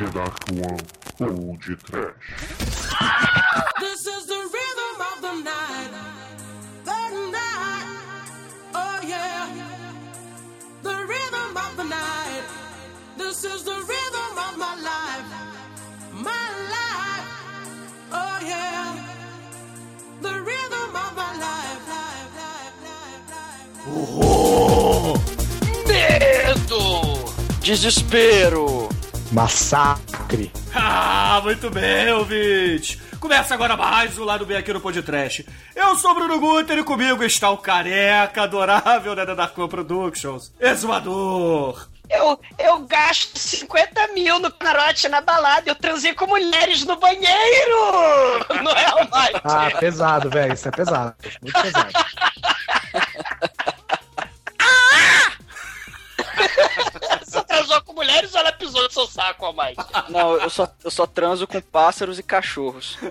The Dark One ou de Trash. This is the rhythm of the night. The night. Oh yeah. The rhythm of the night. This is the rhythm of my life. My life. Oh yeah. The rhythm of my life. life, life, life, life. Horror! Medo! Desespero! Massacre. Ah, muito bem, ouvinte. Começa agora mais um Lado Bem aqui no Podcast. Eu sou o Bruno Guter e comigo está o careca adorável né, da Darkman Productions, exumador. Eu, eu gasto 50 mil no camarote na balada, eu transei com mulheres no banheiro! Não é, Almighty? Ah, pesado, velho. Isso é pesado. Muito pesado. com mulheres ou ela pisou no seu saco, Almighty? Não, eu só, eu só transo com pássaros e cachorros.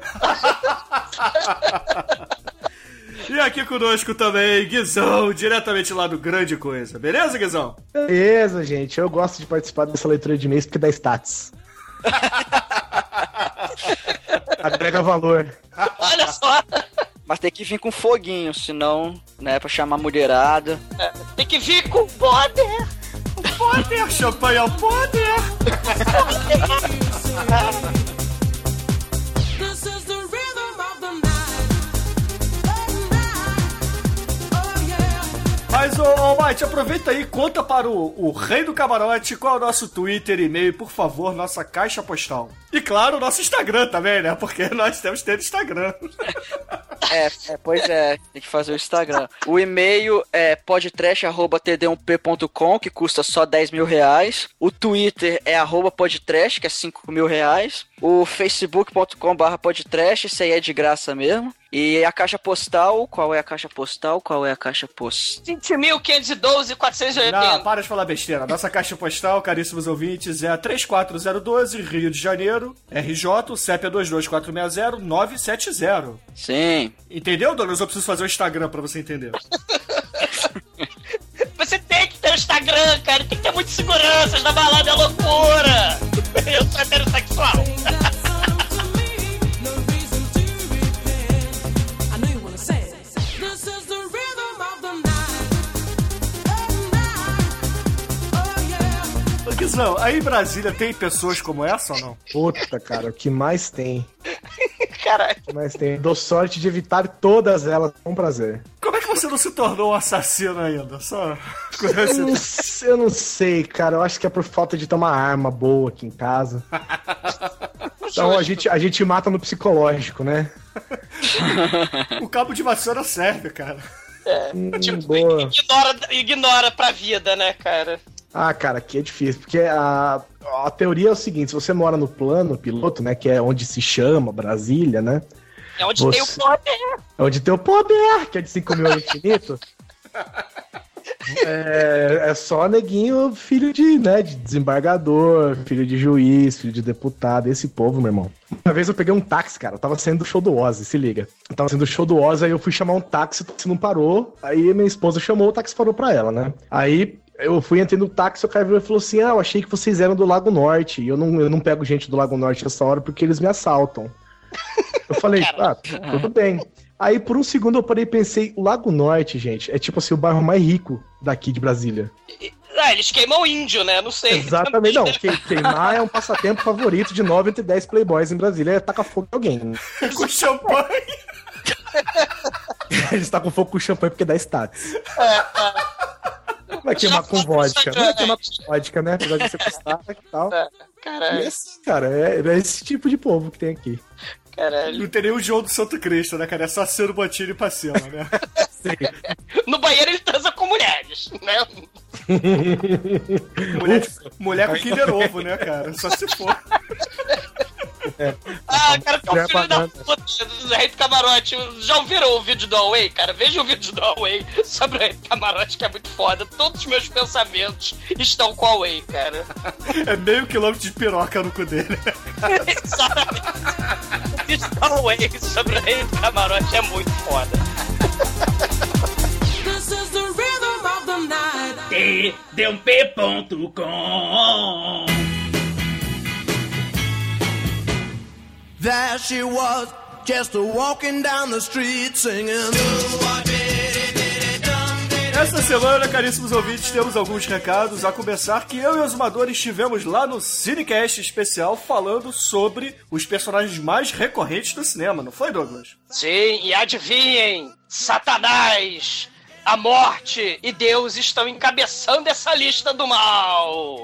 E aqui conosco também, Guizão, diretamente lá do Grande Coisa. Beleza, Guizão? Beleza, gente. Eu gosto de participar dessa leitura de e-mails porque dá status. Agrega valor. Olha só, Mas tem que vir com foguinho, senão, né, pra chamar a mulherada. tem que vir com poder! Poder, champanhe ao poder. Mas, ô, ô Mate, aproveita aí conta para o, o rei do camarote qual é o nosso Twitter, e-mail, por favor, nossa caixa postal. E claro, o nosso Instagram também, né? Porque nós temos que ter Instagram. É, é, pois é, tem que fazer o Instagram. O e-mail é podtrash.td1p.com, que custa só 10 mil reais. O Twitter é podtrash, que é 5 mil reais. O facebook.com podtrash, isso aí é de graça mesmo. E a caixa postal, qual é a caixa postal? Qual é a caixa postal? 20.512, 480. Não, para de falar besteira. Nossa caixa postal, caríssimos ouvintes, é a 34012, Rio de Janeiro, RJ, CEP é 22460-970. Sim. Entendeu, Douglas? Eu preciso fazer o Instagram pra você entender. Você tem que ter o Instagram, cara. Tem que ter muita segurança. Na balada é loucura. Eu aí em Brasília tem pessoas como essa ou não? Puta, cara, o que mais tem? Caralho. O que mais tem? Dou sorte de evitar todas elas com prazer. Como é que você não se tornou um assassino ainda? Só Eu não, sei- eu não sei, cara. Eu acho que é por falta de ter uma arma boa aqui em casa. Então a gente, a gente mata no psicológico, né? O cabo de vassoura serve, cara. Hum, Tipo, boa. ignora, ignora pra vida, né, cara? Ah, cara, aqui é difícil, porque a, a teoria é o seguinte: se você mora no plano piloto, né, que é onde se chama Brasília, né, É onde Você- tem o poder. é onde tem o poder, que é de 5 mil infinito. É, é só neguinho, filho de, né, de desembargador, filho de juiz, filho de deputado, esse povo, meu irmão. Uma vez eu peguei um táxi, cara, eu tava saindo do show do Ozzy, se liga. Eu tava saindo do show do Ozzy, aí eu fui chamar um táxi, o táxi não parou, aí minha esposa chamou, o táxi parou pra ela, né. Aí eu fui entrei no táxi, o cara virou e falou assim, ah, eu achei que vocês eram do Lago Norte, e eu não, eu não pego gente do Lago Norte nessa hora porque eles me assaltam. Eu falei, ah, tudo bem. Aí por um segundo eu parei e pensei, o Lago Norte, gente, é tipo assim, o bairro mais rico daqui de Brasília. Ah, eles queimam índio, né? Não sei. Exatamente, não. que- Queimar é um passatempo favorito de 9 entre 10 playboys em Brasília, é tacar fogo em alguém. Com champanhe. Eles tacam fogo com champanhe porque dá status. Vai queimar com vodka. Não vai queimar com vodka, né? Apesar de ser custar e tal. E Caralho, esse, cara, é, é esse tipo de povo que tem aqui. caralho. Não tem nem o João do Santo Cristo, né, cara? É só ser o Botini pra cima, né? No banheiro ele transa com mulheres, né? Mulher, mulher com Kinder Ovo, né, cara? Só se for. Ah, cara, que é Mulher um filho da puta do Rei do Camarote. Já ouviram o vídeo do Huawei, cara? Veja o vídeo do Huawei sobre o Rei do Camarote, que é muito foda. Todos os meus pensamentos estão com o Huawei, cara. É meio quilômetro de piroca no cu dele. Exatamente. O vídeo do Huawei sobre o Rei do Camarote é muito foda. This is the rhythm of the night. td1p.com There she was, just a walking down the street singing. Essa semana, caríssimos ouvintes, temos alguns recados. A começar que eu e os Amadores estivemos lá no Cinecast especial falando sobre os personagens mais recorrentes do cinema, não foi, Douglas? Sim, e adivinhem, Satanás, a morte e Deus estão encabeçando essa lista do mal.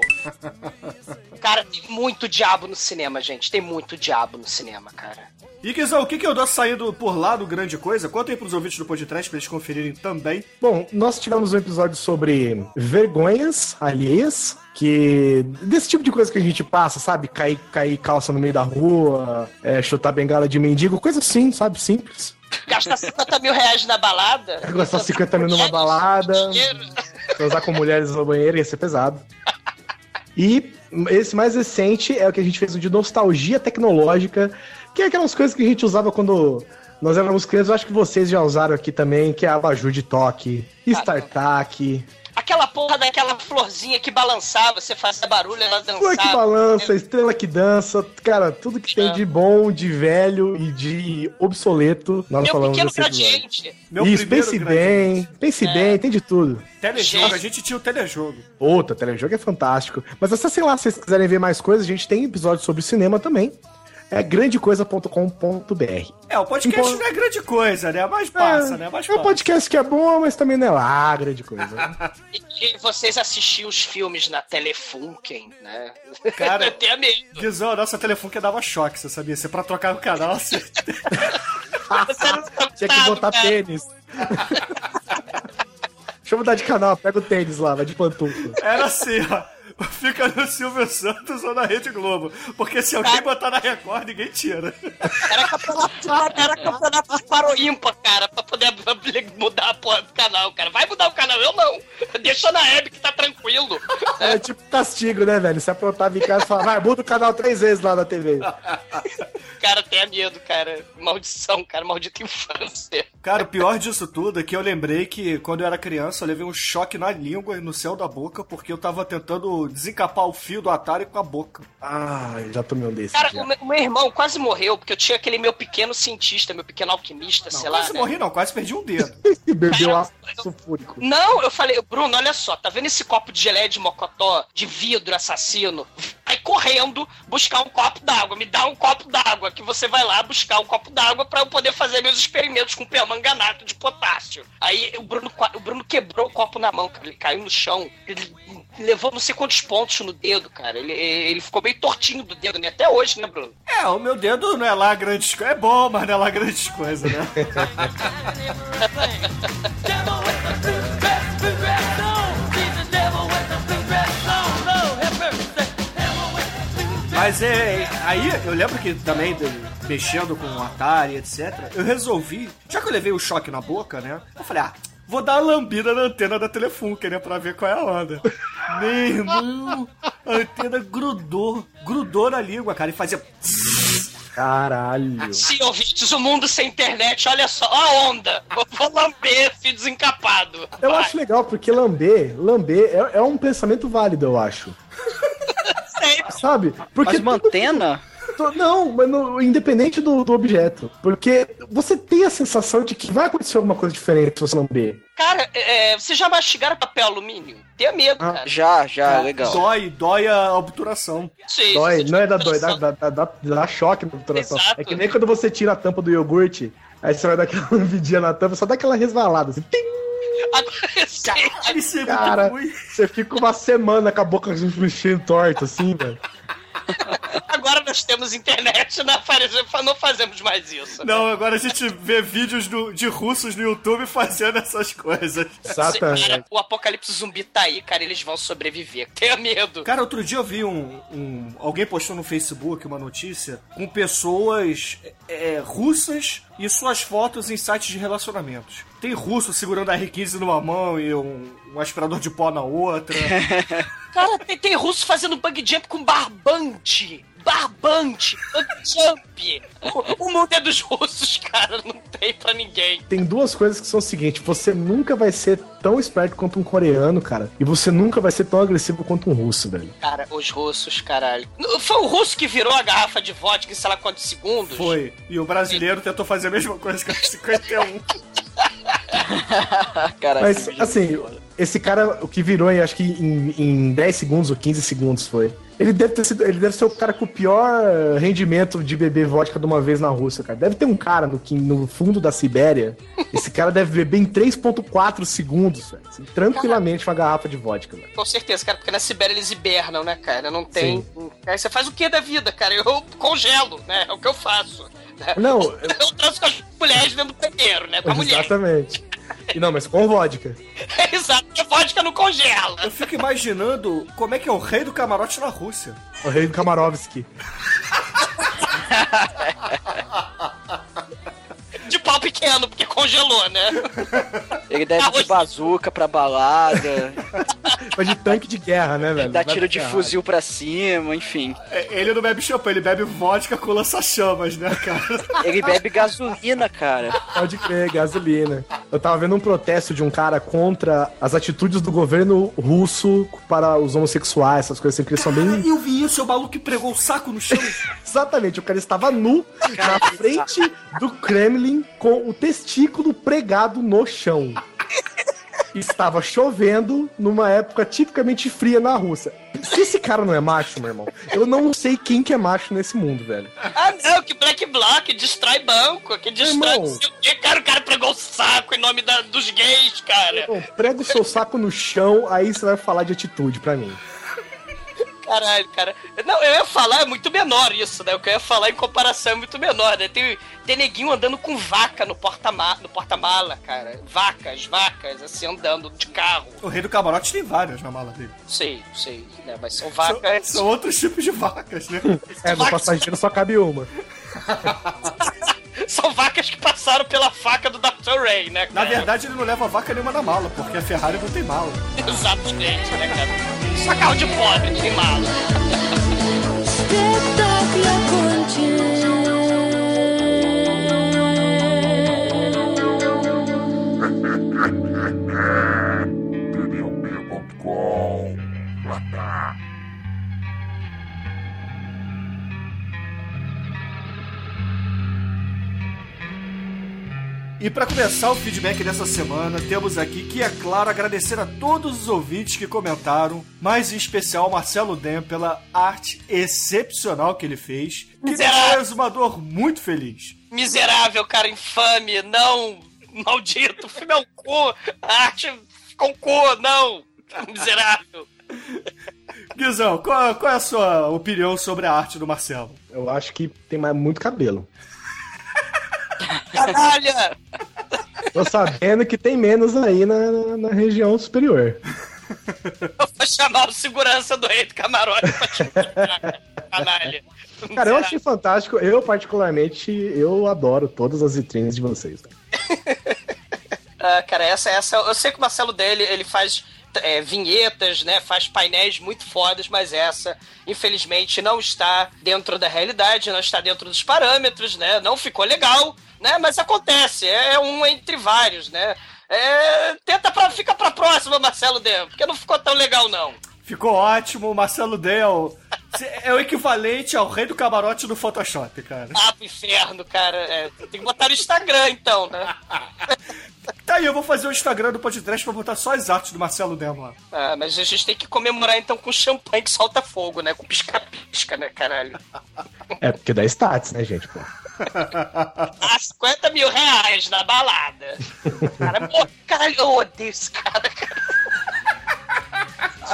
Cara, tem muito diabo no cinema, gente. Tem muito diabo no cinema, cara. E Guizão, o que, que eu dou saindo por lá do Grande Coisa? Conta aí pros ouvintes do podcast pra eles conferirem também. Bom, nós tivemos um episódio sobre vergonhas alheias, que desse tipo de coisa que a gente passa, sabe? Cair, cair calça no meio da rua, é, chutar bengala de mendigo, coisa assim, sabe? Simples. Gastar 50 mil reais na balada. Gastar 50 mil numa balada, transar com mulheres no banheiro ia ser pesado. E esse mais recente é o que a gente fez de nostalgia tecnológica, que é aquelas coisas que a gente usava quando nós éramos crianças. Eu acho que vocês já usaram aqui também, que é a abajur de toque, StarTAC, Aquela porra daquela florzinha que balançava, você fazia barulho, ela dançava. Flor que balança, estrela que dança, cara, tudo que tem de bom, de velho e de obsoleto, nós Meu falamos pequeno gradiente. Meu Isso, primeiro pense grande- bem, pense bem, tem de tudo. Telejogo, Gente. a gente tinha o telejogo. Outra, telejogo é fantástico. Mas acessem lá se vocês quiserem ver mais coisas, a gente tem episódio sobre cinema também. É grandecoisa.com.br. É, o podcast Então- não é grande coisa, né? Mas passa, né? Mas é um podcast que é bom, mas também não é lá grande coisa. E, e vocês assistiam os filmes na Telefunken, né? Cara, Eu tenho medo. Guizão, a nossa telefone que dava choque, você sabia? Você pra trocar o canal, você... Você não Tinha que botar cara. tênis. Deixa eu mudar de canal, pega o tênis lá, vai de pantufla. Era assim, ó. Fica no Silvio Santos ou na Rede Globo. Porque se alguém botar na Record, ninguém tira. Era campeonato, era campeonato de paro ímpar, cara, pra poder mudar a porra do canal, cara. Vai mudar o canal, eu não. Deixa na Hebe que tá tranquilo. É tipo castigo, né, velho? Você aprontava em casa e falava, vai, muda o canal três vezes lá na TV. Cara, tenha medo, cara. Maldição, cara, maldita infância. Cara, o pior disso tudo é que eu lembrei que quando eu era criança eu levei um choque na língua e no céu da boca porque eu tava tentando desencapar o fio do Atari com a boca. Ah, já tomei um desse. Cara, o meu, o meu irmão quase morreu porque eu tinha aquele meu pequeno cientista, meu pequeno alquimista, Não, sei lá. quase né? morri não, quase perdi um dedo. E bebeu Cara, ácido sulfúrico. Não, eu falei, Bruno, olha só, tá vendo esse copo de geleia de mocotó, de vidro assassino? Vai correndo buscar um copo d'água, me dá um copo d'água, que você vai lá buscar um copo d'água pra eu poder fazer meus experimentos com permanganato de potássio. Aí o Bruno, o Bruno quebrou o copo na mão, cara, ele caiu no chão, ele levou não sei quantos pontos no dedo, cara. Ele, ele ficou meio tortinho do dedo, né? Até hoje, né, Bruno? É, o meu dedo não é lá grandes coisas. É bom, mas não é lá grandes coisas, né? Mas é. Aí eu lembro que também, de- mexendo com o Atari, etc., eu resolvi. Já que eu levei o choque na boca, né? Eu falei, ah. Vou dar uma lambida na antena da Telefunken, né? Pra ver qual é a onda. Meu irmão, a antena grudou. Grudou na língua, cara, e fazia. Caralho. Sim, ouvintes, o mundo sem internet, olha só, ó a onda. Vou, vou lamber esse desencapado. Eu Vai. acho legal, porque lamber, lamber é, é um pensamento válido, eu acho. Sabe? Porque Mas uma antena? Não, mas no- independente do, do objeto. Porque você tem a sensação de que vai acontecer alguma coisa diferente se você lamber. Cara, é, vocês já mastigaram papel alumínio? Tenha medo, Ah. cara. Já, já, legal. Dói, dói a obturação. Sim, Dói, não é da dói, dá, dá, dá, dá choque na obturação. Exato. É que nem quando você tira a tampa do iogurte, aí você vai dar aquela lambidinha na tampa, só dá aquela resvalada, assim, tim, Agora, você é Cara. você fica uma semana com a boca mexendo torta, assim, velho. agora nós temos internet, faz- não fazemos mais isso. Não, agora a gente vê vídeos do- de russos no YouTube fazendo essas coisas. Exatamente. Cara, o apocalipse zumbi tá aí, cara, eles vão sobreviver. Tenha medo. Cara, outro dia eu vi um, um- Alguém postou no Facebook uma notícia com pessoas é, russas e suas fotos em sites de relacionamentos. Tem russo segurando a R15 numa mão e um, um aspirador de pó na outra. Cara, tem, tem russo fazendo bug jump com barbante. Barbante, jump. O, o mundo é dos russos, cara, não tem pra ninguém. Tem duas coisas que são o seguinte: você nunca vai ser tão esperto quanto um coreano, cara. E você nunca vai ser tão agressivo quanto um russo, velho. Cara, os russos, caralho. Foi o russo que virou a garrafa de vodka em sei lá quantos segundos? Foi. E o brasileiro tentou fazer a mesma coisa com 51. Cara, Mas, que assim, esse cara, o que virou, em, acho que em, em 10 segundos ou 15 segundos foi. Ele deve, ter sido, ele deve ser o cara com o pior rendimento de beber vodka de uma vez na Rússia, cara. Deve ter um cara no, no fundo da Sibéria. Esse cara deve beber em 3,4 segundos, velho. Assim, tranquilamente uma garrafa de vodka, velho. Com certeza, cara, porque na Sibéria eles hibernam, né, cara? Não tem. Aí você faz o que da vida, cara? Eu congelo, né? É o que eu faço. né? Não, Eu transo com as mulheres dentro do banheiro, né? Com a mulher. exatamente. E não, mas com vodka. Exato, porque vodka não congela. Eu fico imaginando como é que é o rei do camarote na Rússia. O rei do Kamarovski. De pau pequeno, porque congelou, né? Ele deve de bazuca pra balada, Mas de tanque de guerra, né, velho? dá Vai tiro de fuzil pra cima, enfim. É, Ele não bebe champanhe, ele bebe vodka com lança-chamas, né, cara? Ele bebe gasolina, cara. Pode crer, gasolina. Eu tava vendo um protesto de um cara contra as atitudes do governo russo para os homossexuais, essas coisas assim, que eles são bem. Eu vi isso, o maluco que pregou o saco no chão. Exatamente, o cara estava nu na frente do Kremlin com o testículo pregado no chão. Estava chovendo numa época tipicamente fria na Rússia. Se esse cara não é macho, meu irmão, eu não sei quem que é macho nesse mundo, velho. Ah, não, que Black Bloc destrói banco, que destrói Irmão. não sei o quê. Cara, o cara pregou o saco em nome da- dos gays, cara. Bom, prega o seu saco no chão, aí você vai falar de atitude pra mim. Caralho, cara. Não, eu ia falar, é muito menor isso, né? O que eu ia falar em comparação é muito menor, né? Tem, tem neguinho andando com vaca no porta-mala, no porta-mala, cara. Vacas, vacas, assim, andando de carro. O rei do camarote tem várias na mala dele. Sei, sei, né? Mas são São, vacas. são outros tipos de vacas, né? É, no passageiro só cabe uma. São vacas que passaram pela faca do Dr. Ray, né, Na cara? verdade, ele não leva vaca nenhuma na mala, porque a Ferrari não tem mala. Exatamente, né, cara? Só carro de pobre, tem mala. BBB.com. E para começar o feedback dessa semana, temos aqui que, é claro, agradecer a todos os ouvintes que comentaram, mas em especial ao Marcelo Dem pela arte excepcional que ele fez, que deixou o exumador muito feliz. Miserável, cara, infame, não, maldito, é um cu, a arte ficou um cu, não, miserável. Guizão, qual, qual é a sua opinião sobre a arte do Marcelo? Eu acho que tem mais muito cabelo. Canalha! Tô sabendo que tem menos aí na, na- na região superior. Eu vou chamar o segurança do rei do camarote pra te mostrar, canalha. Cara, eu achei fantástico. Eu, particularmente, eu adoro todas as vitrines de vocês. Ah, cara, essa, essa. Eu sei que o Marcelo dele, ele faz é, vinhetas, né? Faz painéis muito fodas, mas essa, infelizmente, não está dentro da realidade, não está dentro dos parâmetros, né? Não ficou legal, né? Mas acontece, é um entre vários, né? É, tenta pra. Fica pra próxima, Marcelo Dem, porque não ficou tão legal, não. Ficou ótimo, Marcelo Del é o equivalente ao rei do camarote do Photoshop, cara. Ah, pro inferno, cara. É, tem que botar no Instagram, então, né? Tá aí, eu vou fazer o Instagram do podcast pra botar só as artes do Marcelo Dem lá. Ah, mas a gente tem que comemorar então com champanhe que solta fogo, né? Com pisca-pisca, né, caralho? É, porque dá stats, né, gente? Pô. Ah, 50 mil reais na balada. Cara, pô, caralho, eu odeio esse cara, cara.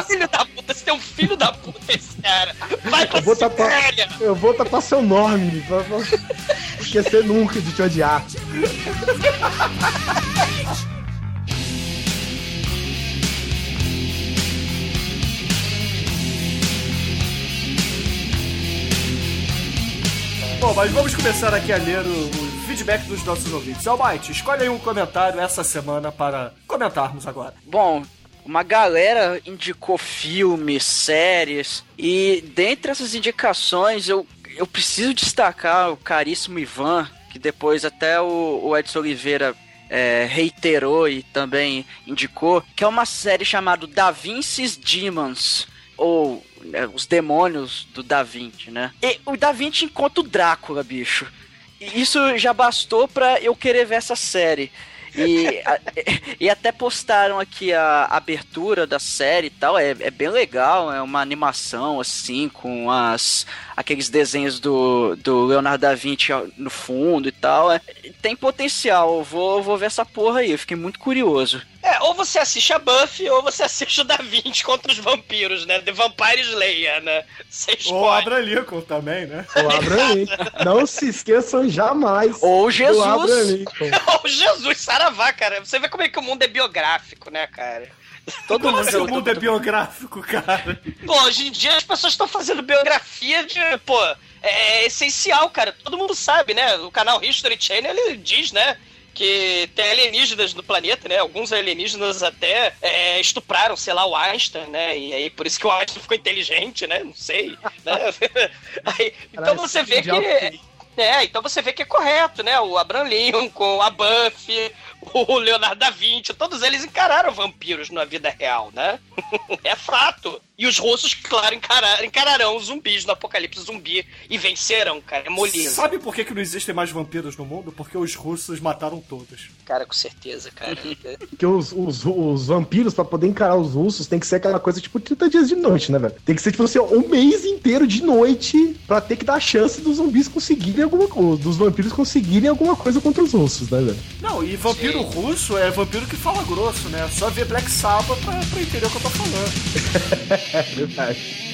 Filho da puta, você tem um filho da puta esse cara. Vai pra Eu vou tapar, eu vou tapar seu nome. Pra não esquecer nunca de te odiar. Bom, mas vamos começar aqui a ler o, o feedback dos nossos ouvintes. Almighty, escolhe aí um comentário essa semana para comentarmos agora. Bom, uma galera indicou filmes, séries, e dentre essas indicações eu, eu preciso destacar o caríssimo Ivan, que depois até o, o Edson Oliveira é, reiterou e também indicou, que é uma série chamada Da Vinci's Demons, ou né, os demônios do Da Vinci, né? E o Da Vinci encontra o Drácula, bicho. E isso já bastou pra eu querer ver essa série. E, a- e até postaram aqui a abertura da série e tal. É, é bem legal, é uma animação assim, com as, aqueles desenhos do, do Leonardo da Vinci no fundo e tal. É, tem potencial, vou, vou ver essa porra aí, eu fiquei muito curioso. É, ou você assiste a Buffy, ou você assiste o Da Vinci contra os vampiros, né? The Vampire Slayer, né? Você Ou. Abra Lincoln também, né? O Abraham Lincoln. Não se esqueçam jamais. Ou Jesus. Oh, Jesus, saravá, cara. Você vê como é que o mundo é biográfico, né, cara? Todo Como mundo assim o já- mundo é biográfico, cara? Pô, hoje em dia as pessoas estão fazendo biografia de, pô, é essencial, cara. Todo mundo sabe, né? O canal History Channel, ele diz, né? Que tem alienígenas no planeta, né? Alguns alienígenas até é, estupraram, sei lá, o Einstein, né? E aí por isso que o Einstein ficou inteligente, né? Não sei. Né? Aí, então você vê que. É, então você vê que é correto, né? O Abraham Lincoln, a Buffy, o Leonardo da Vinci, todos eles encararam vampiros na vida real, né? é fato. E os russos, claro, encarar, encararão os zumbis no apocalipse zumbi e vencerão, cara. É moleza. Sabe por que, que não existem mais vampiros no mundo? Porque os russos mataram todos. Cara, com certeza, cara. Porque os, os, os vampiros, pra poder encarar os russos, tem que ser aquela coisa tipo 30 dias de noite, né, velho? Tem que ser, tipo assim, um mês inteiro de noite pra ter que dar chance dos zumbis conseguirem alguma coisa, dos vampiros conseguirem alguma coisa contra os russos, né, velho? Não, e vampiro Sim. russo é vampiro que fala grosso, né? Só ver Black Sabbath pra, pra entender o que eu tô falando. É verdade.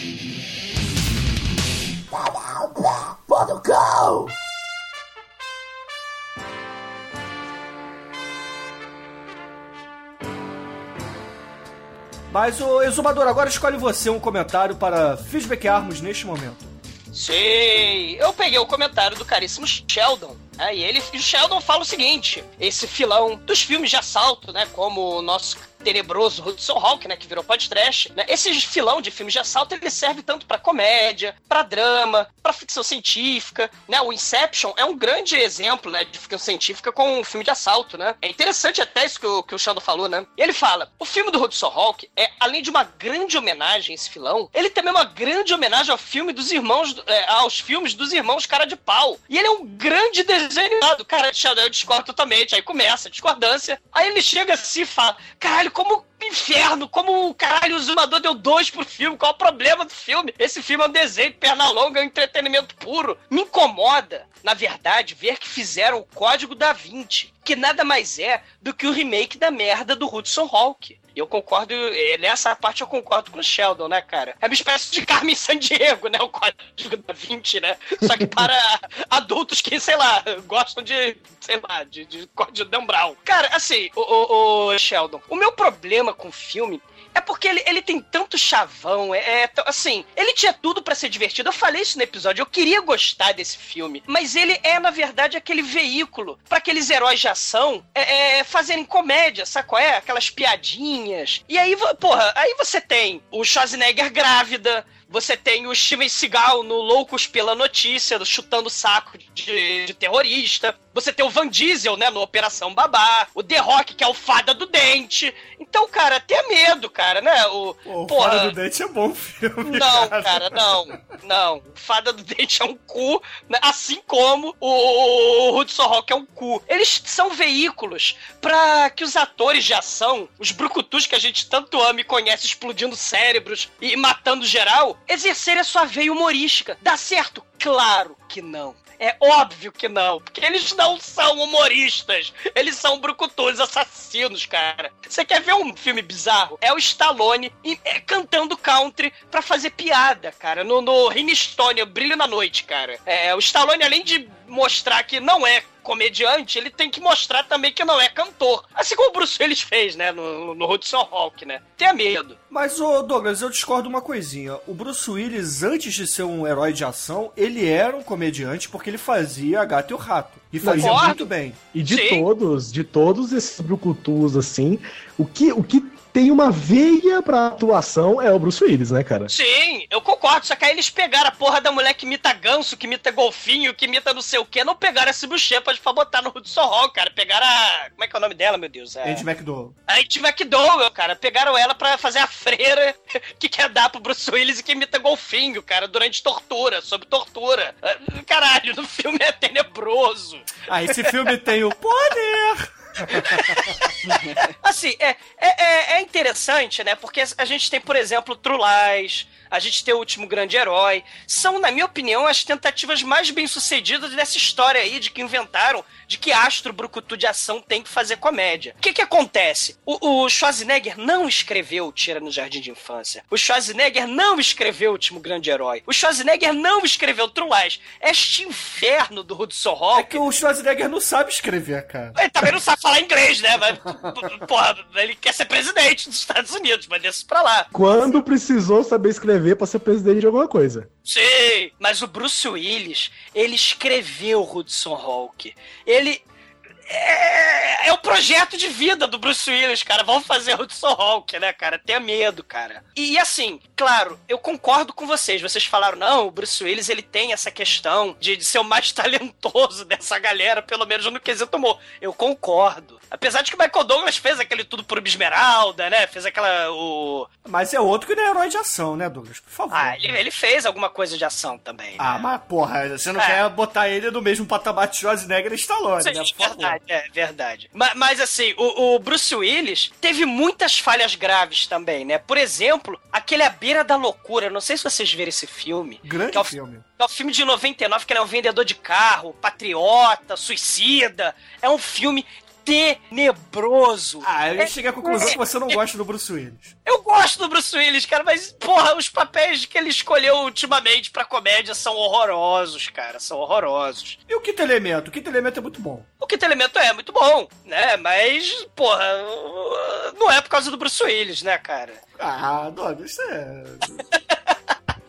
Mas, o Exumador, agora escolhe você um comentário para feedbackarmos neste momento. Sei. Eu peguei o comentário do caríssimo Sheldon. Né, e ele, o Sheldon fala o seguinte: esse filão dos filmes de assalto, né? Como o nosso tenebroso Hudson Hawk, né, que virou podcast, né? Esse filão de filmes de assalto, ele serve tanto pra comédia, pra drama, pra ficção científica, né? O Inception é um grande exemplo, né, de ficção científica com um filme de assalto, né? É interessante até isso que o, que o Sheldon falou, né? Ele fala, o filme do Hudson Hawk é, além de uma grande homenagem a esse filão, ele também é uma grande homenagem ao filme dos irmãos, é, aos filmes dos irmãos Cara de Pau. E ele é um grande desenho animado. Cara, Sheldon, eu discordo totalmente. Aí começa a discordância. Aí ele chega assim e fala, caralho, como inferno, como o caralho o Zumador deu dois pro filme, qual o problema do filme? Esse filme é um desenho, perna longa, é um entretenimento puro. Me incomoda, na verdade, ver que fizeram o Código da Vinci, que nada mais é do que o remake da merda do Hudson Hawk. E eu concordo, eh, nessa parte eu concordo com o Sheldon, né, cara? É uma espécie de Carmen Sandiego, né? O Código da Vinci, né? Só que para adultos que, sei lá, gostam de, sei lá, de, de Código Brown. Cara, assim, o, o, o Sheldon, o meu problema com o filme é porque ele, ele tem tanto chavão, é, é assim, ele tinha tudo pra ser divertido. Eu falei isso no episódio, eu queria gostar desse filme, mas ele é, na verdade, aquele veículo pra aqueles heróis de ação é, é, fazerem comédia, sabe qual é? Aquelas piadinhas. E aí, porra, aí você tem o Schwarzenegger grávida, você tem o Steven Seagal no Loucos pela Notícia, chutando saco de, de terrorista. Você tem o Van Diesel, né, no Operação Babá. O The Rock, que é o fada do dente. Então, cara, tenha medo, cara, né? O, Pô, Fora do Dente é bom filme. não, cara, não. Não. Fada do Dente é um cu, né? assim como o, o Hudson Rock é um cu. Eles são veículos pra que os atores de ação, os brucutus que a gente tanto ama e conhece explodindo cérebros e matando geral, exercerem a sua veia humorística. Dá certo? Claro que não. É óbvio que não, porque eles não são humoristas. Eles são brucutus assassinos, cara. Você quer ver um filme bizarro? É o Stallone é, cantando country pra fazer piada, cara. No, no Rini Stone, Brilho na Noite, cara. É, o Stallone, além de mostrar que não é comediante, ele tem que mostrar também que não é cantor. Assim como o Bruce Willis fez, né, no, no Hudson Hawk, né? Tenha medo. Mas, ô Douglas, eu discordo uma coisinha. O Bruce Willis, antes de ser um herói de ação, ele era um comediante porque ele fazia a Gato e o Rato. E fazia Concordo. muito bem. E de Sim. todos, de todos esses brucutus, assim, o que, o que tem uma veia pra atuação é o Bruce Willis, né, cara? Sim, eu concordo. Só que aí eles pegaram a porra da mulher que imita ganso, que imita golfinho, que imita não sei o que, não pegaram essa buchepa pra botar no Hudson Hall, cara. Pegaram a. Como é que é o nome dela, meu Deus? É... Andy McDowell. A Andy McDowell, cara. Pegaram ela pra fazer a freira que quer dar pro Bruce Willis e que imita golfinho, cara, durante tortura, sob tortura. Ah, Caralho, no filme é tenebroso. Ah, esse filme tem o poder. Assim, é, é, é- é interessante, né? Porque a gente tem, por exemplo, True Lies, a gente tem o Último Grande Herói. São, na minha opinião, as tentativas mais bem-sucedidas dessa história aí de que inventaram de que astro brucutu de ação tem que fazer comédia. O que que acontece? O, o Schwarzenegger não escreveu Tira no Jardim de Infância. O Schwarzenegger não escreveu O Último Grande Herói. O Schwarzenegger não escreveu True Lies. Este inferno do Hudson Hall É que o Schwarzenegger não sabe escrever, cara. ele também não sabe falar inglês, né? Mas, porra, ele quer ser presidente dos Estados Unidos, mas deixa isso pra lá. Quando precisou saber escrever pra ser presidente de alguma coisa. Sim, mas o Bruce Willis, ele escreveu Hudson Hawk. Ele. É, é o projeto de vida do Bruce Willis, cara. Vamos fazer Hudson Hawk, né, cara? Tenha medo, cara. E assim, claro, eu concordo com vocês. Vocês falaram, não, o Bruce Willis ele tem essa questão de, de ser o mais talentoso dessa galera, pelo menos no quesito humor. Eu concordo. Apesar de que o Michael Douglas fez aquele tudo por Esmeralda, né? Fez aquela. O... Mas é outro que não é herói de ação, né, Douglas? Por favor. Ah, ele, ele fez alguma coisa de ação também. Ah, né? mas porra, você não É. quer botar ele no mesmo patamar de Schwarzenegger e Stallone, Sim, né? Por favor. Verdade, é verdade. Ma- Mas, assim, o, o Bruce Willis teve muitas falhas graves também, né? Por exemplo, aquele A Beira da Loucura. Não sei se vocês viram esse filme. Grande é o, filme. É o filme de 99, que ele é um vendedor de carro, patriota, suicida. É um filme tenebroso. Ah, eu É- cheguei à conclusão que você não gosta do Bruce Willis. Eu gosto do Bruce Willis, cara, mas, porra, os papéis que ele escolheu ultimamente pra comédia são horrorosos, cara, são horrorosos. E o Quinto Elemento? O Quinto Elemento é muito bom. O Quinto Elemento é muito bom, né? Mas, porra, não é por causa do Bruce Willis, né, cara? Ah, Douglas, isso é...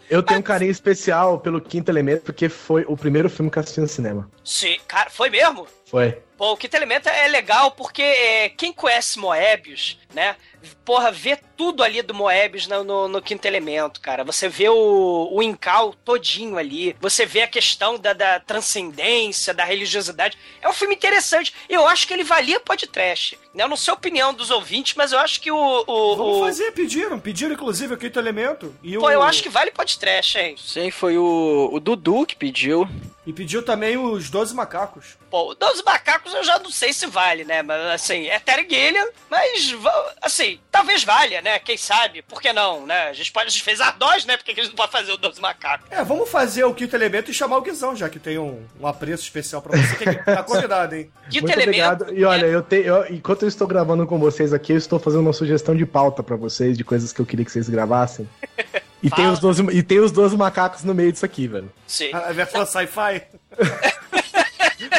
Eu tenho um carinho especial pelo Quinto Elemento, porque foi o primeiro filme que eu assisti no cinema. Sim, cara, foi mesmo? Foi. Pô, o Quinto Elemento é legal porque é, quem conhece Moebius, né? Porra, vê tudo ali do Moebius no, no, no Quinto Elemento, cara. Você vê o, o Incal todinho ali. Você vê a questão da, da transcendência, da religiosidade. É um filme interessante. Eu acho que ele valia podcast. Né? Eu não sei a opinião dos ouvintes, mas eu acho que o... o, Vamos o... fazer, pediram. Pediram, inclusive, o Quinto Elemento. E Pô, o... eu acho que vale podcast, hein? Sim, foi o, o Dudu que pediu. E pediu também os 12 macacos. Pô, o dos macacos eu já não sei se vale, né? Mas assim, é Terry Gilliam, mas assim, talvez valha, né? Quem sabe? Por que não, né? A gente pode, fez Ardós, né? Por que que a gente não pode fazer o dos macacos? É, vamos fazer o Quinto Elemento e chamar o Guizão, já que tem um, um apreço especial pra você. Que tá convidado, hein? Quinto Muito elemento. obrigado. E olha, eu tenho, eu- enquanto eu estou gravando com vocês aqui, eu estou fazendo uma sugestão de pauta pra vocês, de coisas que eu queria que vocês gravassem. E tem, os 12, e tem os 12 macacos no meio disso aqui, velho. Sim. A versão sci-fi.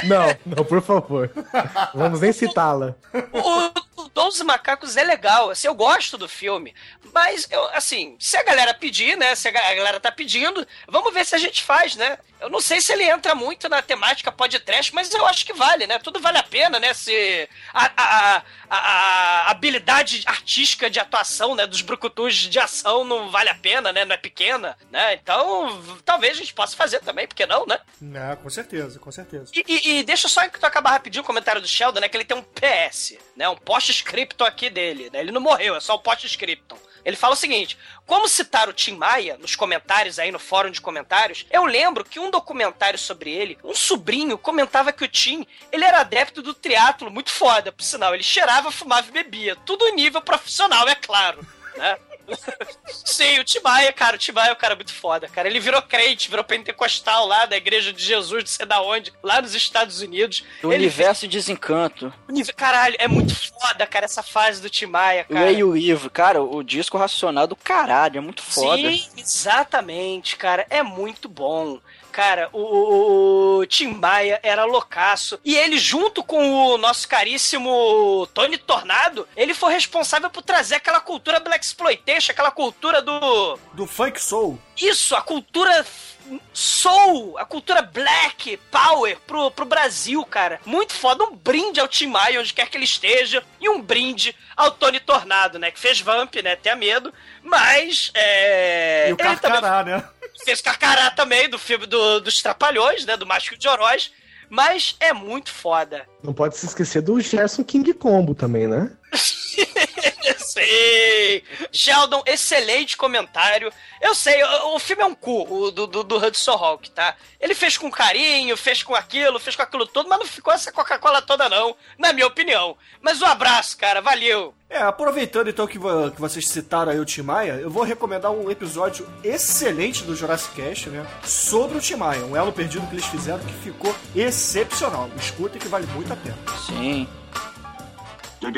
Não, não, por favor. Vamos nem citá-la. O, o Doze Macacos é legal, assim, eu gosto do filme. Mas, eu, assim, se a galera pedir, né? Se a ga- a galera tá pedindo, vamos ver se a gente faz, né? Eu não sei se ele entra muito na temática podcast, mas eu acho que vale, né? Tudo vale a pena, né? Se a, a, a, a- habilidade artística de atuação, né? Dos brucutus de ação não vale a pena, né? Não é pequena, né? Então, talvez a gente possa fazer também, por que não, né? Não, com certeza, com certeza. E, e- e deixa só que tu acabar rapidinho o comentário do Sheldon, né? Que ele tem um PS, né? Um post-scriptum aqui dele, né? Ele não morreu, é só o post-scriptum. Ele fala o seguinte: como citar o Tim Maia nos comentários aí no fórum de comentários, eu lembro que um documentário sobre ele, um sobrinho comentava que o Tim, ele era adepto do triatlo, muito foda, por sinal. Ele cheirava, fumava e bebia. Tudo em nível profissional, é claro, né? Sim, o Timaya, cara, o Timaya é um cara muito foda, cara. Ele virou crente, virou pentecostal lá da igreja de Jesus, não sei da onde, lá nos Estados Unidos. Do Ele universo de desencanto. Caralho, é muito foda, cara, essa fase do Timaya, cara. Leia o livro. Cara, o disco racional do caralho, é muito foda. Sim, exatamente, cara. É muito bom. Cara, o, o, o Tim Maia era loucaço. E ele, junto com o nosso caríssimo Tony Tornado, ele foi responsável por trazer aquela cultura Black Exploitation, aquela cultura do. Do Funk Soul. Isso, a cultura soul, a cultura black power pro, pro Brasil, cara. Muito foda. Um brinde ao Tim Maia, onde quer que ele esteja, e um brinde ao Tony Tornado, né? Que fez Vamp, né? Tenha medo. Mas. É... E o ele também Carcará, né? Fez Carcará também, do filme do, dos Trapalhões, né? Do Mágico de Oroz. Mas é muito foda. Não pode se esquecer do Gerson King Combo também, né? sei! Sheldon, excelente comentário. Eu sei, o, o filme é um cu, o do, do, do Hudson Hawk, tá? Ele fez com carinho, fez com aquilo, fez com aquilo tudo, mas não ficou essa Coca-Cola toda, não, na minha opinião. Mas um abraço, cara, valeu! É, aproveitando então que, vo- que vocês citaram aí o Tim Maia, eu vou recomendar um episódio excelente do Jurassic Cast, né? Sobre o Tim Maia, um elo perdido que eles fizeram que ficou excepcional. Escutem que vale muito a pena. Sim. de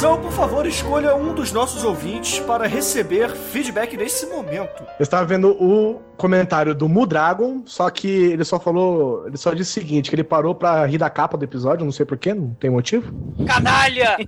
Guizão, por favor, escolha um dos nossos ouvintes para receber feedback nesse momento. Eu estava vendo o comentário do Mudragon, só que ele só falou. Ele só disse o seguinte: que ele parou pra rir da capa do episódio, não sei porquê, não tem motivo. Canalha!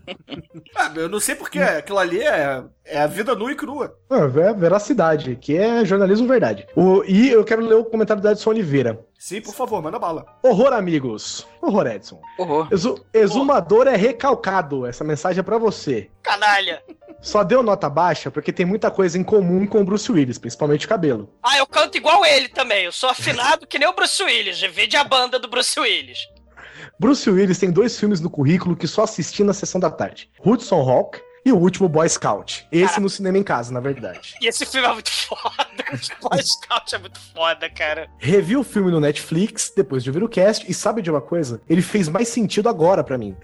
Ah, eu não sei porque aquilo ali é, é a vida nua e crua. Ah, é veracidade, que é jornalismo verdade. O, e eu quero ler o comentário do Edson Oliveira. Sim, por favor, manda bala. Horror, amigos. Horror, Edson. Horror. Exu- exumador é recalcado. Essa mensagem é pra você. Canalha! Só deu nota baixa porque tem muita coisa em comum com o Bruce Willis, principalmente o cabelo. Ah, eu canto igual ele também. Eu sou afinado que nem o Bruce Willis. Vede a banda do Bruce Willis. Bruce Willis tem dois filmes no currículo que só assisti na sessão da tarde: Hudson Hawk e o último Boy Scout. Esse no cinema em casa, na verdade. E esse filme é muito foda. Boy Scout é muito foda, cara. Revi o filme no Netflix depois de ouvir o cast e sabe de uma coisa? Ele fez mais sentido agora pra mim.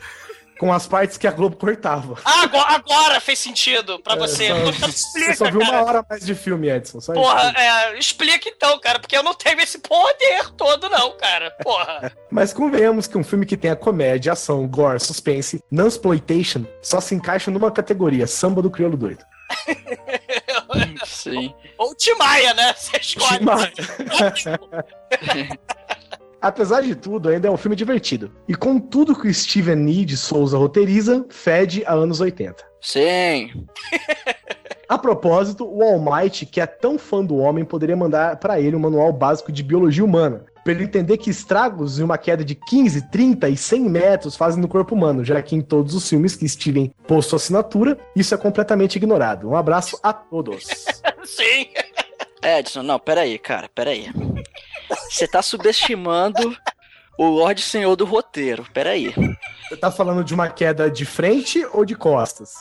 Com as partes que a Globo cortava. Ah, agora, agora fez sentido pra você. É, só- Então Você só explica, viu uma cara. hora mais de filme, Edson. Só Porra, é, explica então, cara, porque eu não tenho esse poder todo, não, cara. Porra. Mas convenhamos que um filme que tenha comédia, ação, gore, suspense, non-exploitation, só se encaixa numa categoria, samba do crioulo doido. Sim. Ou Timaya, né? Você escolhe. Tim Maia. Apesar de tudo, ainda é um filme divertido. E com tudo que o Steven Nee de Souza roteiriza, fede a anos 80. Sim. A propósito, o All Might, que é tão fã do homem, poderia mandar pra ele um manual básico de biologia humana, pra ele entender que estragos em uma queda de 15, 30 e 100 metros fazem no corpo humano, já que em todos os filmes que Steven postou assinatura, isso é completamente ignorado. Um abraço a todos. Sim. Edson, não, peraí, cara, peraí. Você tá subestimando o Lorde Senhor do roteiro, peraí. Você tá falando de uma queda de frente ou de costas?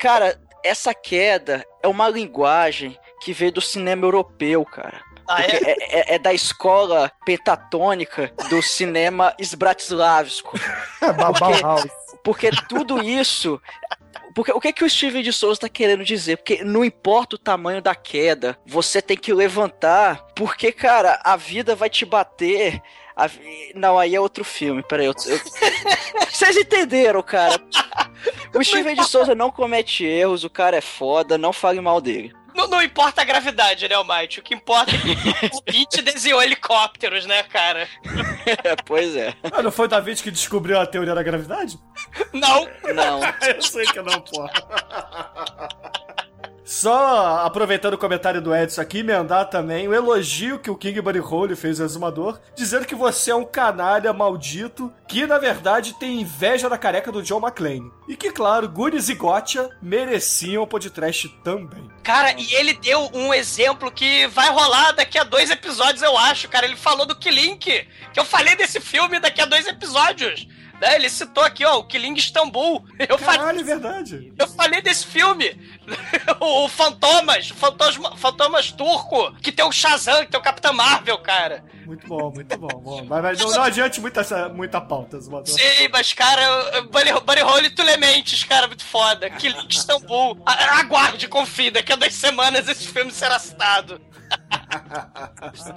Cara, essa queda é uma linguagem que veio do cinema europeu, cara. Ah, Porque é? é, é- é da escola pentatônica do cinema Sbratislavsko. Bauhaus. Porque tudo isso. Porque o que, que o Steven de Souza tá querendo dizer? Porque não importa o tamanho da queda, você tem que levantar, porque, cara, a vida vai te bater. a Não, aí é outro filme, peraí. Eu... eu- Vocês entenderam, cara? O Steven de Souza não comete erros, o cara é foda, não fale mal dele. Não, não importa a gravidade, né, Almighty? O que importa é que o Pete desenhou helicópteros, né, cara? pois é. Ah, não foi o David que descobriu a teoria da gravidade? Não. Não. Eu sei que não, porra. Só aproveitando o comentário do Edson aqui, emendar também o elogio que o King Buddy Hole fez ao Exumador, dizendo que você é um canalha maldito que, na verdade, tem inveja da careca do John McClane. E que, claro, Goonies e Gotcha mereciam o podcast também. Cara, e ele deu um exemplo que vai rolar daqui a dois episódios, eu acho, cara. Ele falou do Kilink, que eu falei desse filme daqui a dois episódios. Né? Ele citou aqui, ó, o Killing Istambul. Eu falei, Caralho, é verdade. eu falei desse filme. o Fantomas, o Fantasma, Fantomas Turco, que tem o Shazam, que tem o Capitão Marvel, cara. Muito bom, muito bom. bom. Mas, mas não, não adiante muita, muita pauta. Sim, mas, cara, Bunny, Bunny Hole e Tulementes, cara, muito foda. Killing Istambul. Aguarde, confia, daqui a duas semanas esse filme será citado.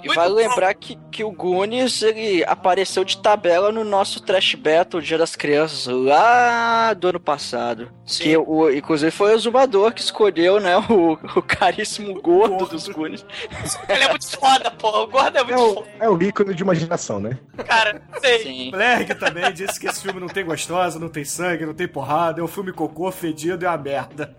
E vale lembrar que, que o Goonies ele apareceu de tabela no nosso Trash Battle Dia das Crianças lá do ano passado. Sim. Que o, inclusive foi o Zumbador que escolheu, né, o, o caríssimo gordo dos Goonies. Ele é muito foda, porra. O gordo é É muito o, foda, é o ícone de imaginação, né? cara. Sei. Sim. Blerg também disse que esse filme não tem gostosa, não tem sangue, não tem porrada, é um filme cocô, fedido e uma merda.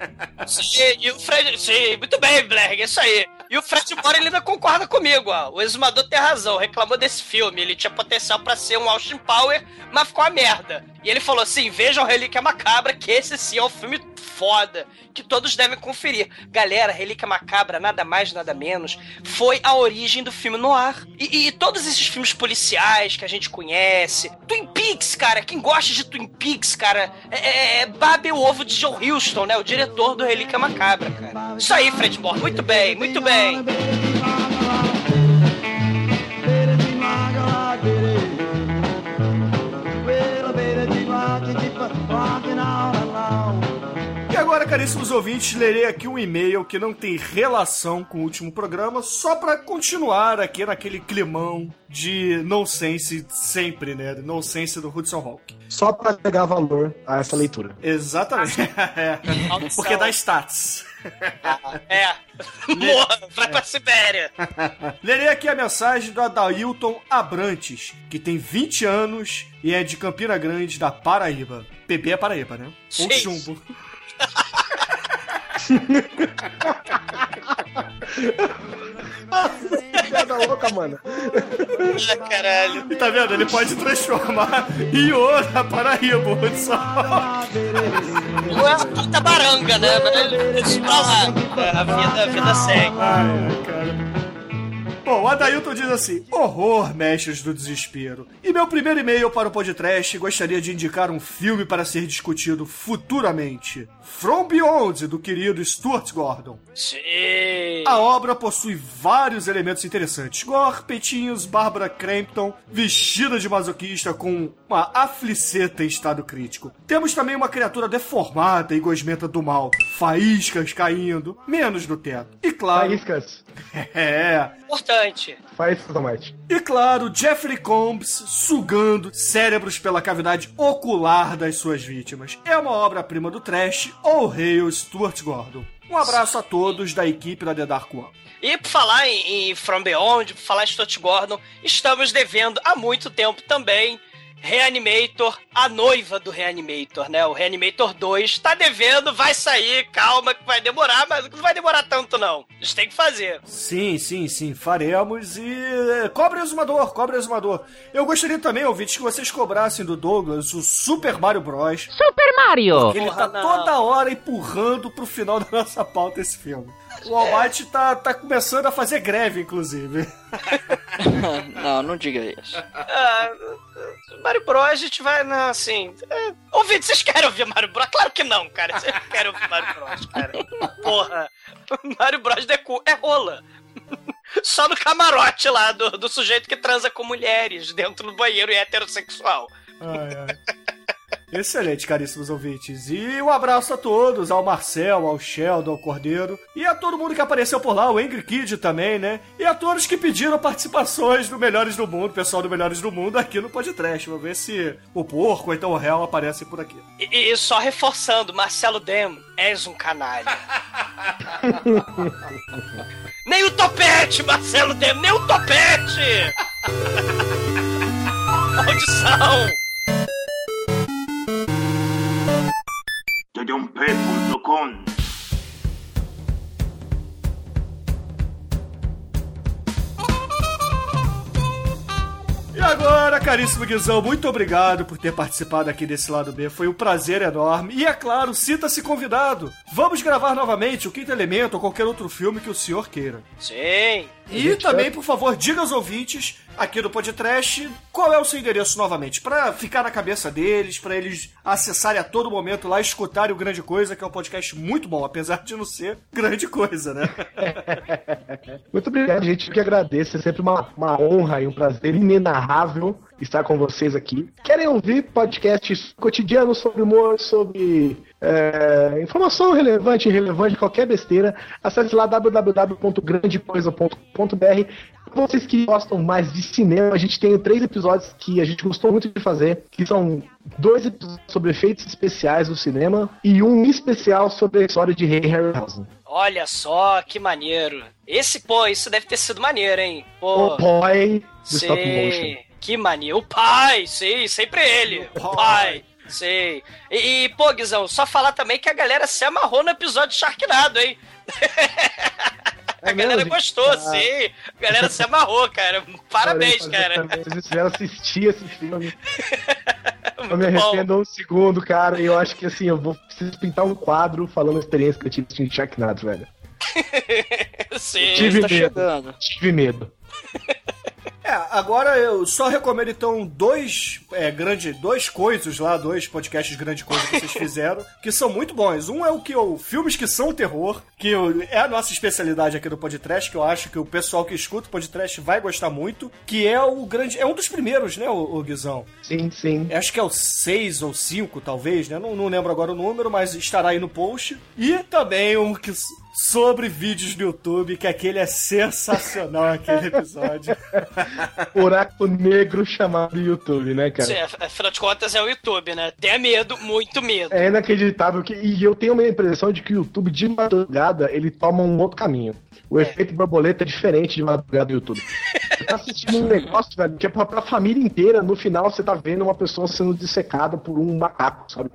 Sim, e o Fred. Sim, muito bem, Blerg, é isso aí. E o Fred Moore ele ainda concorda comigo, ó. O exumador tem razão, reclamou desse filme. Ele tinha potencial pra ser um Austin Power, mas ficou uma merda. E ele falou assim: vejam Relíquia Macabra, que esse sim é um filme foda, que todos devem conferir. Galera, Relíquia Macabra, nada mais, nada menos, foi a origem do filme no ar. E, e todos esses filmes policiais que a gente conhece, Twin Peaks, cara, quem gosta de Twin Peaks, cara, é, é, é babe o ovo de John Huston, né? O diretor do Relíquia Macabra, cara. Isso aí, Fred Moore, muito bem, muito bem. Caríssimos ouvintes, lerei aqui um e-mail que não tem relação com o último programa, só pra continuar aqui naquele climão de nonsense sempre, né? Nonsense do Hudson Hawk. Só pra pegar valor a essa leitura. Exatamente. É. Porque dá stats. É. Morra, vai pra Sibéria. Lerei aqui a mensagem do Adailton Abrantes, que tem 20 anos e é de Campina Grande, da Paraíba. PB é Paraíba, né? Ou Sim. Piada louca, mano. Ah, caralho. E tá vendo? Ele pode transformar em ouro a Paraíba, Hudson. Não é uma baranga, né? Mas pra lá. É, A vida, a vida segue. Ai, ai, cara. Bom, o Adailton diz assim: Horror, mestres do desespero. E meu primeiro e-mail para o podcast gostaria de indicar um filme para ser discutido futuramente: From Beyond, do querido Stuart Gordon. Sim. A obra possui vários elementos interessantes. Gore, peitinhos, Barbara Crampton, vestida de masoquista com uma afliceta em estado crítico. Temos também uma criatura deformada e gosmenta do mal, faíscas caindo, menos no teto. E claro... Faíscas. É... Importante. Faíscas, Tomate. E claro, Jeffrey Combs sugando cérebros pela cavidade ocular das suas vítimas. É uma obra-prima do trash, ou Hail Stuart Gordon. Um abraço a todos da equipe da The Dark One. E por falar em, em From Beyond, por falar em Stuart Gordon, estamos devendo há muito tempo também Reanimator, a noiva do Reanimator, né? O Reanimator 2 tá devendo, vai sair, calma que vai demorar, mas não vai demorar tanto não. A gente tem que fazer. Sim, sim, sim, faremos e. é, Cobre exumador, cobre exumador. Eu gostaria também, ouvintes, que vocês cobrassem do Douglas o Super Mario Bros. Super Mario! Ele Porra, tá não. toda hora empurrando pro final da nossa pauta esse filme. O Almighty tá, tá começando a fazer greve, inclusive. não, não diga isso. Ah, Mario Bros, a gente vai, não, assim. É, ouvinte, vocês querem ouvir Mario Bros? Claro que não, cara. Vocês não querem ouvir Mario Bros, cara. Porra. Mario Bros é, cu, é rola. Só no camarote lá do, do sujeito que transa com mulheres dentro do banheiro e é heterossexual. Ai, ai. Excelente, caríssimos ouvintes. E um abraço a todos, ao Marcel, ao Sheldon, ao Cordeiro, e a todo mundo que apareceu por lá, o Angry Kid também, né? E a todos que pediram participações do Melhores do Mundo, pessoal do Melhores do Mundo, aqui no Podcast. Vamos ver se o porco ou então o réu aparecem por aqui. E, e só reforçando, Marcelo Dem, és um canalha. nem o topete, Marcelo Dem, nem o topete! Maldição! E agora, caríssimo Guizão, muito obrigado por ter participado aqui desse lado B. Foi um prazer enorme. E é claro, sinta-se convidado. Vamos gravar novamente o Quinto Elemento ou qualquer outro filme que o senhor queira. Sim. E também, por favor, diga aos ouvintes aqui do podcast. Qual é o seu endereço novamente? Pra ficar na cabeça deles, pra eles acessarem a todo momento lá, escutarem o Grande Coisa, que é um podcast muito bom, apesar de não ser grande coisa, né? Muito obrigado, gente. Eu que agradeço. É sempre uma, uma honra e um prazer inenarrável estar com vocês aqui. Querem ouvir podcasts cotidianos sobre humor, sobre é, informação relevante, irrelevante, qualquer besteira? Acesse lá www.grandecoisa.com.br. Vocês que gostam mais de cinema, a gente tem três episódios que a gente gostou muito de fazer, que são dois episódios sobre efeitos especiais do cinema e um especial sobre a história de Rei Harryhausen. Olha só, que maneiro. Esse, pô, isso deve ter sido maneiro, hein? Pô, O boy do stop motion. sei. Que maneiro. O pai, sei, sempre ele. O pai. Sei. E, e, pô, Guizão, só falar também que a galera se amarrou no episódio de Sharknado, hein? A É galera mesmo, gostou, Ah. sim. A galera se amarrou, cara. Parabéns, cara. também. Vocês fizeram assistir esse filme. Eu me Muito bom. arrependo um segundo, cara. E eu acho que assim, eu vou preciso pintar um quadro falando a experiência que eu tive de Sharknado, velho. Sim. Tive tá medo. chegando. Tive medo. É, agora eu só recomendo então dois é, grande, dois coisas lá, dois podcasts grande coisa que vocês fizeram, que são muito bons. Um é o que eu filmes que são terror, que eu- é a nossa especialidade aqui do podcast, que eu acho que o pessoal que escuta o podcast vai gostar muito, que é o grande, é um dos primeiros, né, o, o Guizão? Sim, sim. Eu Acho que é o 6 ou 5, talvez, né? Não, não lembro agora o número, mas estará aí no post. E também um que, sobre vídeos no YouTube, que aquele é sensacional, aquele episódio. Buraco negro chamado YouTube, né, cara? Sim, af- afinal de contas é o YouTube, né? Tenha medo, muito medo. É inacreditável que. E eu tenho uma impressão de que o YouTube de madrugada ele toma um outro caminho. O efeito borboleta é diferente de madrugada do YouTube. Você tá assistindo um negócio, velho, que é pra, pra família inteira, no final você tá vendo uma pessoa sendo dissecada por um macaco, sabe?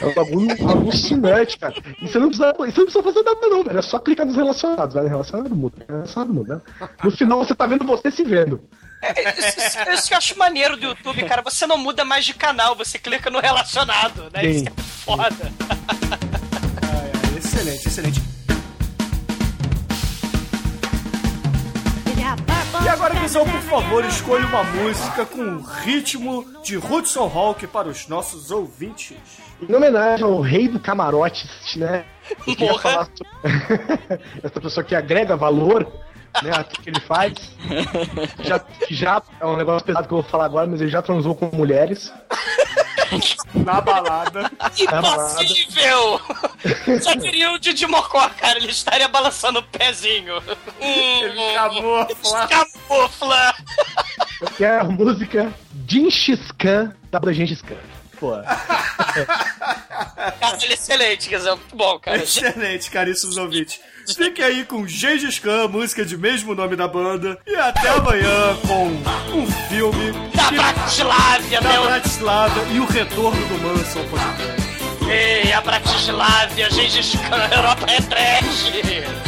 É um bagulho alucinante, cara. E você não precisa, você não precisa fazer nada, não, velho. É só clicar nos relacionados, velho. Relacionado muda. Relacionado muda. né? No final você tá vendo você se vendo. É, Isso, isso- que eu acho maneiro do YouTube, cara. Você não muda mais de canal, você clica no relacionado, né? Sim. Isso é foda. Ah, é, excelente, excelente. E agora, Guizão, por favor, escolha uma música com ritmo de Hudson Hawk para os nossos ouvintes. Em homenagem ao rei do camarote, né? Eu queria Porra. falar sobre essa pessoa que agrega valor, né? que ele faz. Já, já é um negócio pesado que eu vou falar agora, mas ele já transou com mulheres. Na balada. Impossível! Só teria o Didi Mocó, cara. Ele estaria balançando o pezinho. Ele Hum, camufla. camufla. Eu quero a música Gengis Khan da banda Gengis Khan. Pô, Cara, ele é excelente, quer dizer, muito bom, cara. Excelente, caríssimos ouvintes. Fique aí com Gengis Khan, música de mesmo nome da banda. E até amanhã com um filme Da que- Bratislávia, da meu. Bratislava e o retorno do Manson podcast. Ei, a Bratislávia, Gengis Khan, Europa é trash.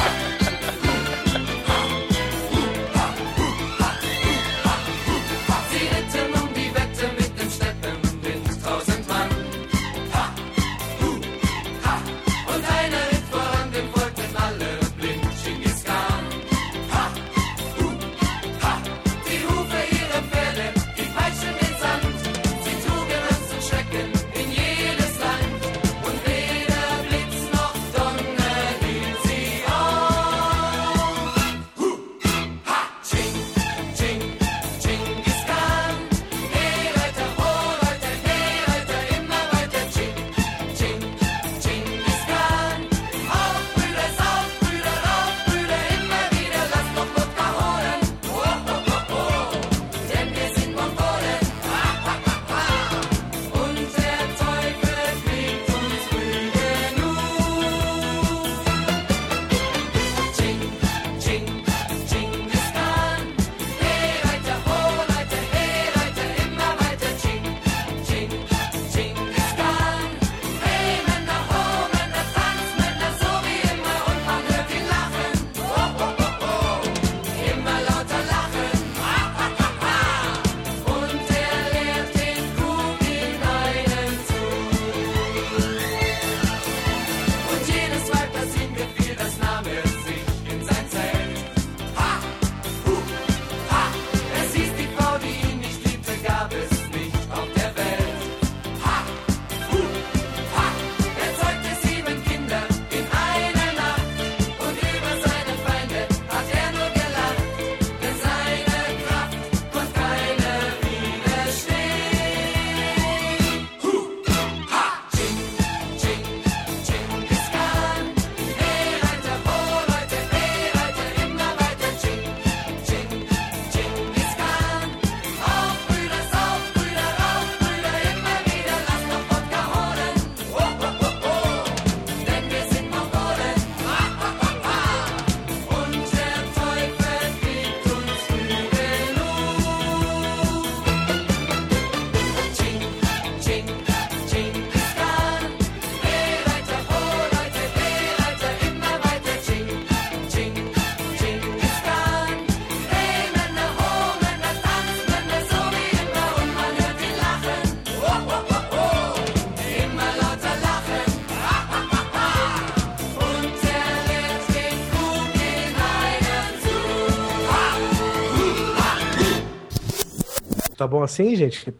Tá bom assim, gente?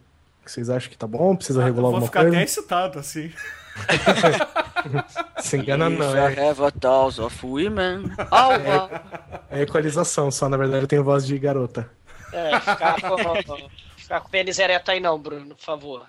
Vocês acham que tá bom? Precisa regular Ah, Vou alguma ficar coisa? até excitado, assim. Se engana não, é, have a thousand of women. Oh, wow. é equalização só, na verdade eu tenho voz de garota. É, ficar com, ficar com o pênis ereto aí não, Bruno, por favor.